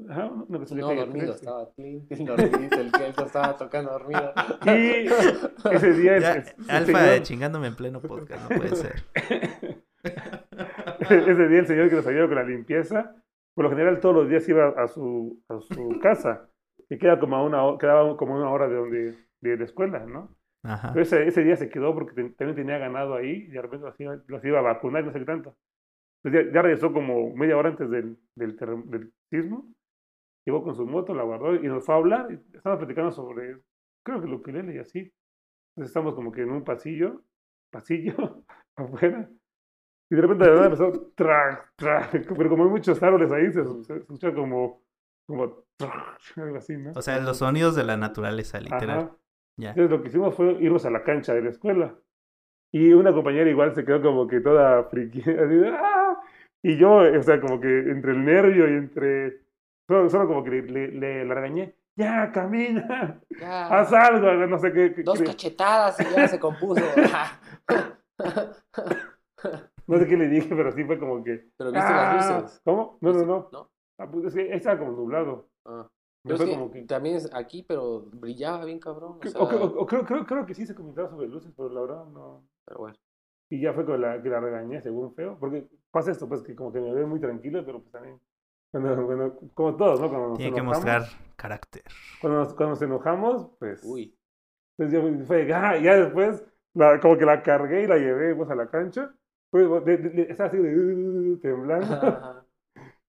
C: Ajá, de
A: No,
C: calle
A: dormido,
C: 13.
A: estaba clean, clean, dormidito, el que estaba tocando dormido.
C: Y ese día.
B: Ya,
C: el- el
B: Alfa
C: señor-
B: chingándome en pleno podcast, no puede ser.
C: ese día el señor que nos ayudó con la limpieza, por lo general todos los días iba a su, a su casa, y queda como a una, quedaba como una hora de donde de la escuela, ¿no?
B: Ajá.
C: Pero ese, ese día se quedó porque también tenía ganado ahí y de repente los iba, los iba a vacunar y no sé qué tanto. Entonces ya, ya regresó como media hora antes del, del, del sismo. Llegó con su moto, la guardó y nos fue a hablar. Y estábamos platicando sobre, creo que lo que y así. Entonces estamos como que en un pasillo, pasillo, afuera. Y de repente de verdad empezó, tra, tra, pero como hay muchos árboles ahí, se, se escucha como, como, tra, algo así, ¿no?
B: O sea, los sonidos de la naturaleza, literal.
C: Ajá. Entonces lo que hicimos fue irnos a la cancha de la escuela. Y una compañera igual se quedó como que toda friki, así de, ¡ah! Y yo, o sea, como que entre el nervio y entre... Solo, solo como que le, le, le- la regañé. Ya, camina,
A: Ya.
C: haz algo, no sé qué. qué-
A: Dos
C: qué-
A: cachetadas y ya se compuso.
C: no sé qué le dije, pero sí fue como que...
A: Pero viste
C: "Ah".
A: las luces.
C: ¿Cómo? No, no, no.
A: ¿No?
C: Ah, pues es que estaba como nublado.
A: Ah. Pero es que
C: como que...
A: también es aquí, pero brillaba bien cabrón. O
C: que-
A: sea,
C: o que- o- o creo, creo, creo que sí se comentaba sobre luces, pero la verdad no...
A: pero bueno.
C: Y ya fue con la que la regañé, según feo, porque pasa esto, pues que como que me ve muy tranquilo, pero pues también, cuando, cuando- como todos, ¿no? Cuando nos
B: Tiene que
C: enojamos,
B: mostrar carácter.
C: Cuando nos, cuando nos enojamos, pues,
A: Uy.
C: entonces ya fue, ah, ya después, la, como que la cargué y la llevé pues, a la cancha, pues, de- de- de- estaba así de, uh, temblando,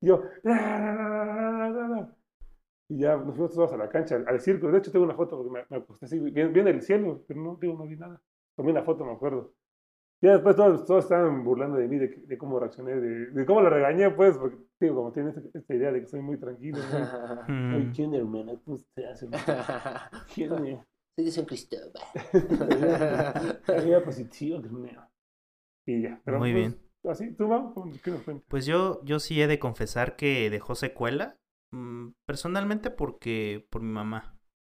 C: y yo, "Ah, la, la, la, la, la, la". Y ya nos fuimos todos a la cancha, al, al circo, de hecho tengo una foto, porque me, me acosté así, bien, bien del cielo, pero no, digo, no vi nada, tomé una foto, me acuerdo. Ya después todos, todos estaban burlando de mí, de, de cómo reaccioné, de, de cómo la regañé, pues, porque, digo, como tiene esta, esta idea de que soy muy tranquilo. ¿no? Ay,
B: Mm.
C: ¿quién, hermana? ¿Cómo se hace? ¿Quién me-
A: Soy de San Cristóbal.
C: Había positivo, hermano. Y ya. Pero,
B: Muy
C: pues,
B: bien.
C: Así, ¿tú, Mau? ¿Qué nos cuentas?
B: Pues yo, yo sí he de confesar que dejó secuela. Mm, Personalmente porque por mi mamá.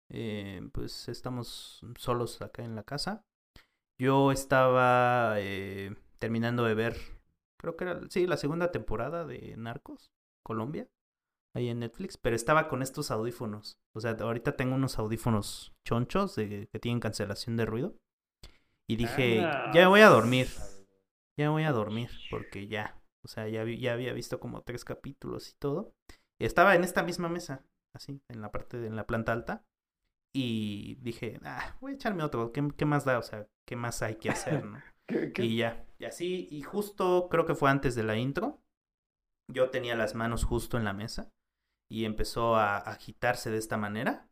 B: Eh, pues estamos solos acá en la casa. Yo estaba eh, terminando de ver, creo que era, sí, la segunda temporada de Narcos, Colombia, ahí en Netflix, pero estaba con estos audífonos. O sea, ahorita tengo unos audífonos chonchos de, que tienen cancelación de ruido. Y dije,
C: Ah,
B: ya voy a dormir. Ya voy a dormir porque ya, o sea, ya, vi- ya había visto como tres capítulos y todo. Estaba en esta misma mesa, así, en la parte de en la planta alta. Y dije, ah, voy a echarme otro. ¿Qué, qué más da? O sea, ¿qué más hay que hacer, no?
C: ¿Qué, qué?
B: Y ya, y así, y justo creo que fue antes de la intro. Yo tenía las manos justo en la mesa y empezó a agitarse de esta manera.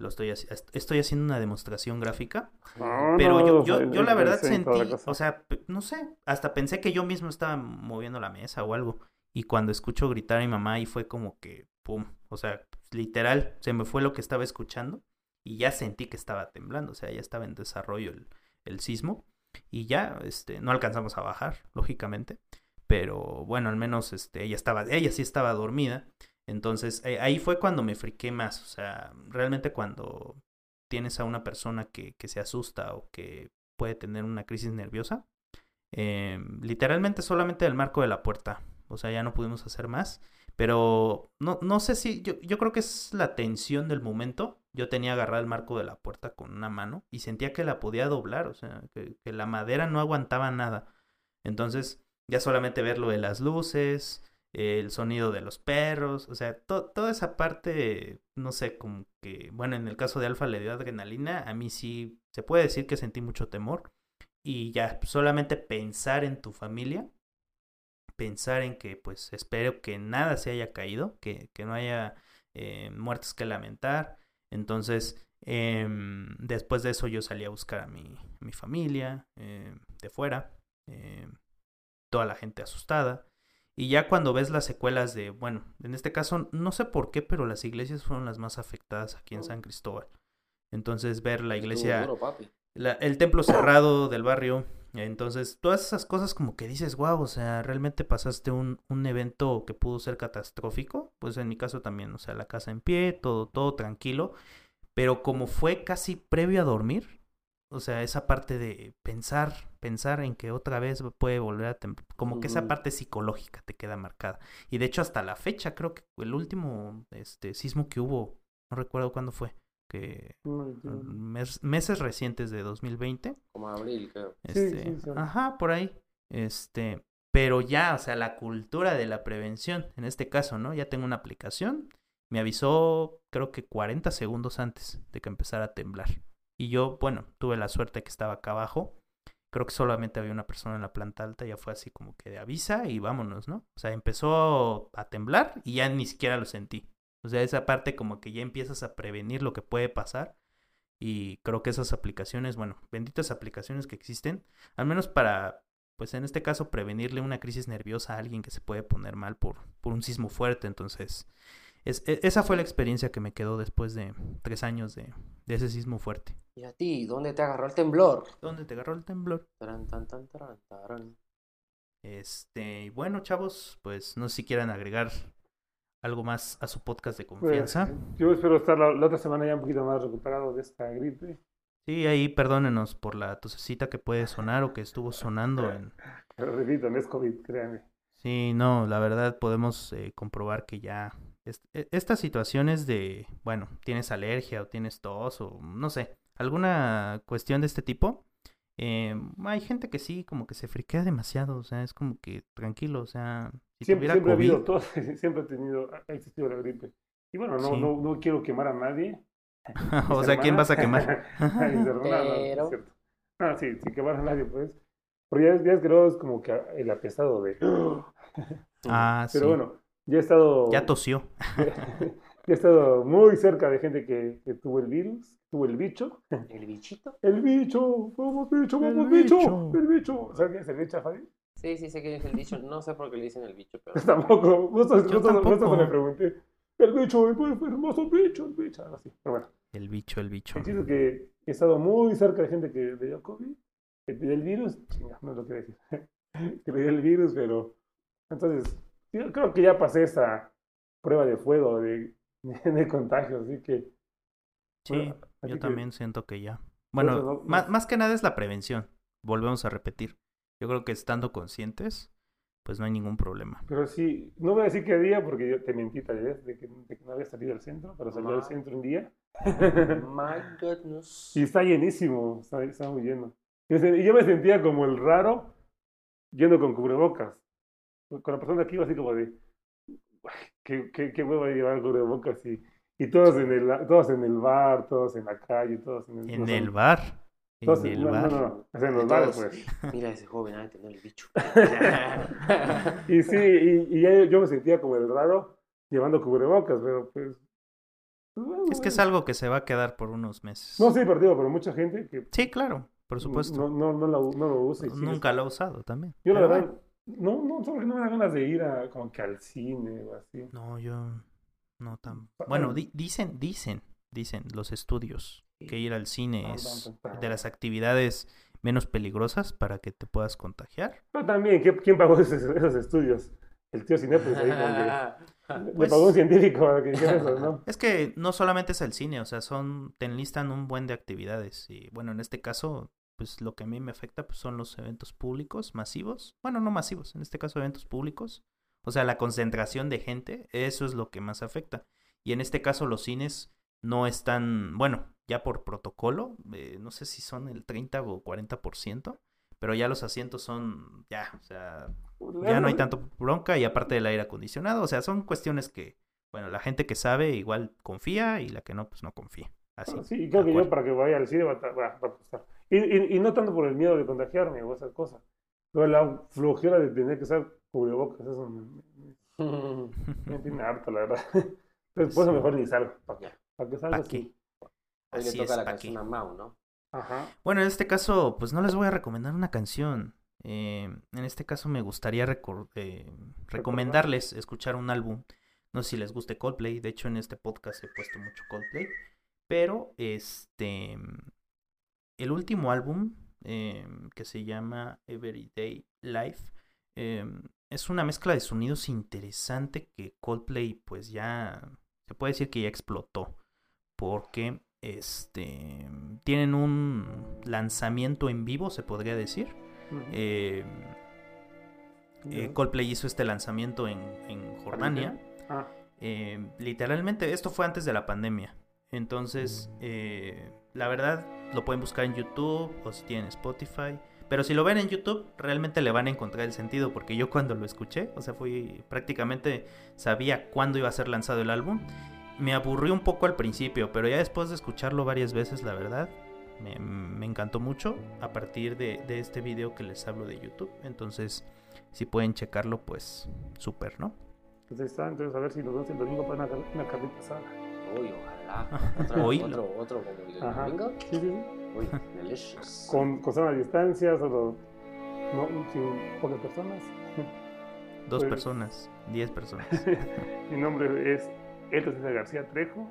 B: Lo estoy, estoy haciendo una demostración gráfica.
C: No,
B: Pero
C: no,
B: yo, yo,
C: el-
B: yo la verdad sentí, o sea, no sé, hasta pensé que yo mismo estaba moviendo la mesa o algo. Y cuando escucho gritar a mi mamá y fue como que, pum, o sea, literal, se me fue lo que estaba escuchando y ya sentí que estaba temblando, o sea, ya estaba en desarrollo el, sismo y ya, este, no alcanzamos a bajar, lógicamente, pero bueno, al menos, este, ella estaba, ella sí estaba dormida, entonces eh, ahí fue cuando me friqué más, o sea, realmente cuando tienes a una persona que, que se asusta o que puede tener una crisis nerviosa, eh, literalmente solamente el marco de la puerta, o sea, ya no pudimos hacer más, pero no, no sé si, yo, yo creo que es la tensión del momento, yo tenía agarrado el marco de la puerta con una mano y sentía que la podía doblar, o sea, que, la madera no aguantaba nada, entonces ya solamente ver lo de las luces, el sonido de los perros, o sea, to- toda esa parte, no sé, como que, bueno, en el caso de Alfa le dio adrenalina, a mí sí se puede decir que sentí mucho temor. Y ya solamente pensar en tu familia, pensar en que pues espero que nada se haya caído, que, que no haya eh, muertes que lamentar, entonces em, después de eso yo salí a buscar a mi, a mi familia eh, de fuera, em, toda la gente asustada. Y ya cuando ves las secuelas de, bueno, en este caso no sé por qué, pero las iglesias fueron las más afectadas aquí en
A: Oh.
B: San Cristóbal. Entonces ver la iglesia, la- el templo cerrado del barrio, entonces todas esas cosas como que dices, wow, o sea, realmente pasaste un, un evento que pudo ser catastrófico, pues en mi caso también, o sea, la casa en pie, todo, todo tranquilo, pero como fue casi previo a dormir, o sea, esa parte de pensar, pensar en que otra vez puede volver a como que esa parte psicológica te queda marcada. Y de hecho hasta la fecha creo que el último este sismo que hubo, no recuerdo cuándo fue, que mes- meses recientes de 2020,
A: Como abril, creo.
C: Sí,
B: este,
C: sí, sí.
B: ajá, por ahí. Este, Pero ya, o sea, la cultura de la prevención, en este caso, ¿no? Ya tengo una aplicación, me avisó creo que 40 segundos antes de que empezara a temblar. Y yo, bueno, tuve la suerte que estaba acá abajo. Creo que solamente había una persona en la planta alta, ya fue así como que de avisa y vámonos, ¿no? O sea, empezó a temblar y ya ni siquiera lo sentí. O sea, esa parte como que ya empiezas a prevenir lo que puede pasar. Y creo que esas aplicaciones, bueno, benditas aplicaciones que existen, al menos para, pues en este caso, prevenirle una crisis nerviosa a alguien que se puede poner mal por, por un sismo fuerte. Entonces, es, e, esa fue la experiencia que me quedó después de tres años de, de, ese sismo fuerte.
A: ¿Y a ti? ¿Dónde te agarró el temblor?
B: ¿Dónde te agarró el temblor?
A: Taran, tan, tan, taran, taran.
B: Este, y bueno, chavos, pues no sé si quieran agregar algo más a su podcast de
C: Pues,
B: confianza.
C: yo espero estar la, la otra semana ya un poquito más recuperado de esta gripe.
B: Sí, ahí perdónenos por la tosecita que puede sonar o que estuvo sonando en...
C: Pero repito, no es COVID, créanme.
B: Sí, no, la verdad podemos eh, comprobar que ya est- e- estas situaciones de, bueno, tienes alergia o tienes tos o no sé, alguna cuestión de este tipo, eh, hay gente que sí, como que se friquea demasiado, o sea, es como que tranquilo, o sea, si
C: Siempre, siempre ha
B: COVID,
C: habido todo, siempre ha tenido, ha existido la gripe. Y bueno, no,
B: Sí.
C: no, no quiero quemar a nadie.
B: o sea, ¿quién vas a quemar?
C: No, no es
A: Pero-.
C: No, sí, sin quemar a nadie, pues. Pero ya, ya es que luego es como que el apestado de...
B: Ah, sí,
C: Pero bueno, ya he estado...
B: ya tosió.
C: ya he estado muy cerca de gente que, que tuvo el virus, tuvo el bicho.
A: ¿El bichito?
C: El bicho, vamos bicho,
B: El
C: vamos bicho,
B: bicho.
C: el bicho. ¿Sabes qué es el bicho, Fabi?
A: Sí, sí, sé que es el bicho. No sé por qué le dicen el bicho, pero...
C: Tampoco, justo,
B: Yo
C: justo, justo
B: tampoco.
C: me pregunté. El bicho, el hermoso bicho, el bicho, algo así. Pero bueno,
B: El bicho, el bicho.
C: el chiste es que he estado muy cerca de gente que le dio COVID, que le dio el virus, chinga, no lo quiero decir, que le dio el virus, pero entonces, yo creo que ya pasé esa prueba de fuego de, de contagio, así que...
B: Sí,
C: bueno, así
B: yo
C: que-
B: también siento que ya. Bueno,
C: no- no-
B: más, más que nada es la prevención. Volvemos a repetir. Yo creo que estando conscientes, pues no hay ningún problema.
C: Pero sí, no voy a decir qué día porque yo te mentí tal vez de que, de que no había salido al centro, pero salí al centro un día.
A: My goodness.
C: Y está llenísimo, está, está muy lleno. Y yo me sentía como el raro yendo con cubrebocas. Con la persona aquí iba así como de, "Ay, qué, qué, qué huevo llevar cubrebocas y, y todos, en el, todos en el bar, todos en la calle, todos en el...
B: En
C: no,
B: el bar.
C: Todos
B: En el
C: no, no,
B: bar.
C: no, no, o sea, en los bares pues.
A: Mira ese joven, ah, tener el bicho.
C: Y sí, y, y ya yo me sentía como el raro llevando cubrebocas, pero pues... pues, bueno,
B: Es que es algo que se va a quedar por unos meses.
C: No, sí, pero digo, pero mucha gente que
B: Sí, claro, por supuesto.
C: no, no, no, la- no lo usa. y
B: Nunca lo he usado también.
C: Yo la verdad, no, no, solo que no me da ganas de ir a, como que al cine o así.
B: No, yo no tan... Bueno, di- dicen, dicen, dicen los estudios que ir al cine
C: Pam,
B: es de las actividades menos peligrosas para que te puedas contagiar.
C: Pero también, ¿quién, pagó esos, esos estudios? El tío Cinépolis ahí que
B: Pues-
C: pagó un científico para que dijera eso, ¿no?
B: Es que no solamente es el cine, o sea, son, te enlistan un buen de actividades. Y bueno, en este caso, pues lo que a mí me afecta pues, son los eventos públicos masivos. Bueno, no masivos, en este caso eventos públicos. O sea, la concentración de gente, eso es lo que más afecta. Y en este caso los cines no están, bueno, ya por protocolo, eh, no sé si son el 30 o 40%, pero ya los asientos son, ya, o sea, ya no hay tanto bronca y aparte del aire acondicionado, o sea, son cuestiones que, bueno, la gente que sabe igual confía y la que no, pues no confía. Así.
C: Sí, y creo que yo para que vaya al cine va a, va- va a costar. Y, y, y no tanto por el miedo de contagiarme o esas cosas, pero la flojera de tener que usar cubrebocas, eso me, me- me tiene harto, la verdad. Entonces, por eso
B: Sí.
C: mejor ni salgo. ¿Para
A: Ya.
C: ¿Para qué salgo?
B: ¿Pa'
C: sí?
A: Hoy le
B: Así
A: toca
B: es,
A: la
B: ¿pa'
A: canción a Mau, ¿no?
C: Ajá.
B: Bueno, en este caso, pues no les voy a recomendar una canción. Eh, en este caso me gustaría eh, recomendarles escuchar un álbum. No sé si les guste Coldplay. De hecho, en este podcast he puesto mucho Coldplay. Pero este el último álbum eh, que se llama Everyday Life eh, es una mezcla de sonidos interesante que Coldplay pues ya se puede decir que ya explotó porque este tienen un lanzamiento en vivo se podría decir. Eh, eh. Coldplay hizo este lanzamiento en, en Jordania
C: Ah,
B: eh, literalmente, esto fue antes de la pandemia. Entonces, eh, la verdad, lo pueden buscar en YouTube o si tienen Spotify. Pero si lo ven en YouTube, realmente le van a encontrar el sentido, porque yo cuando lo escuché, o sea, fui prácticamente sabía cuándo iba a ser lanzado el álbum. Me aburrió un poco al principio, pero ya después de escucharlo varias veces, la verdad, me, me encantó mucho a partir de, de este video que les hablo de YouTube. Entonces, si pueden checarlo, pues súper, ¿no?
C: Entonces está, entonces a ver si nos vemos el domingo para una, una carnita asada.
A: Uy, ojalá. Otro, otro, otro como el
C: Ajá.
A: domingo.
C: Sí, sí, sí.
A: Uy, delicious.
C: Con, con sana distancia, solo no, sin pocas personas.
B: Dos
C: Pues-
B: personas, diez personas.
C: Mi nombre es Eto César García Trejo.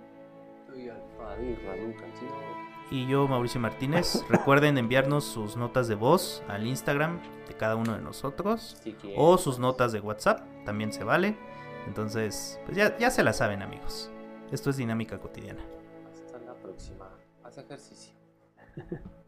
B: Y yo, Mauricio Martínez. Recuerden enviarnos sus notas de voz al Instagram de cada uno de nosotros. O sus notas de WhatsApp, también se vale. Entonces, pues ya, ya se la saben amigos. Esto es dinámica cotidiana.
A: Hasta la próxima. Haz ejercicio.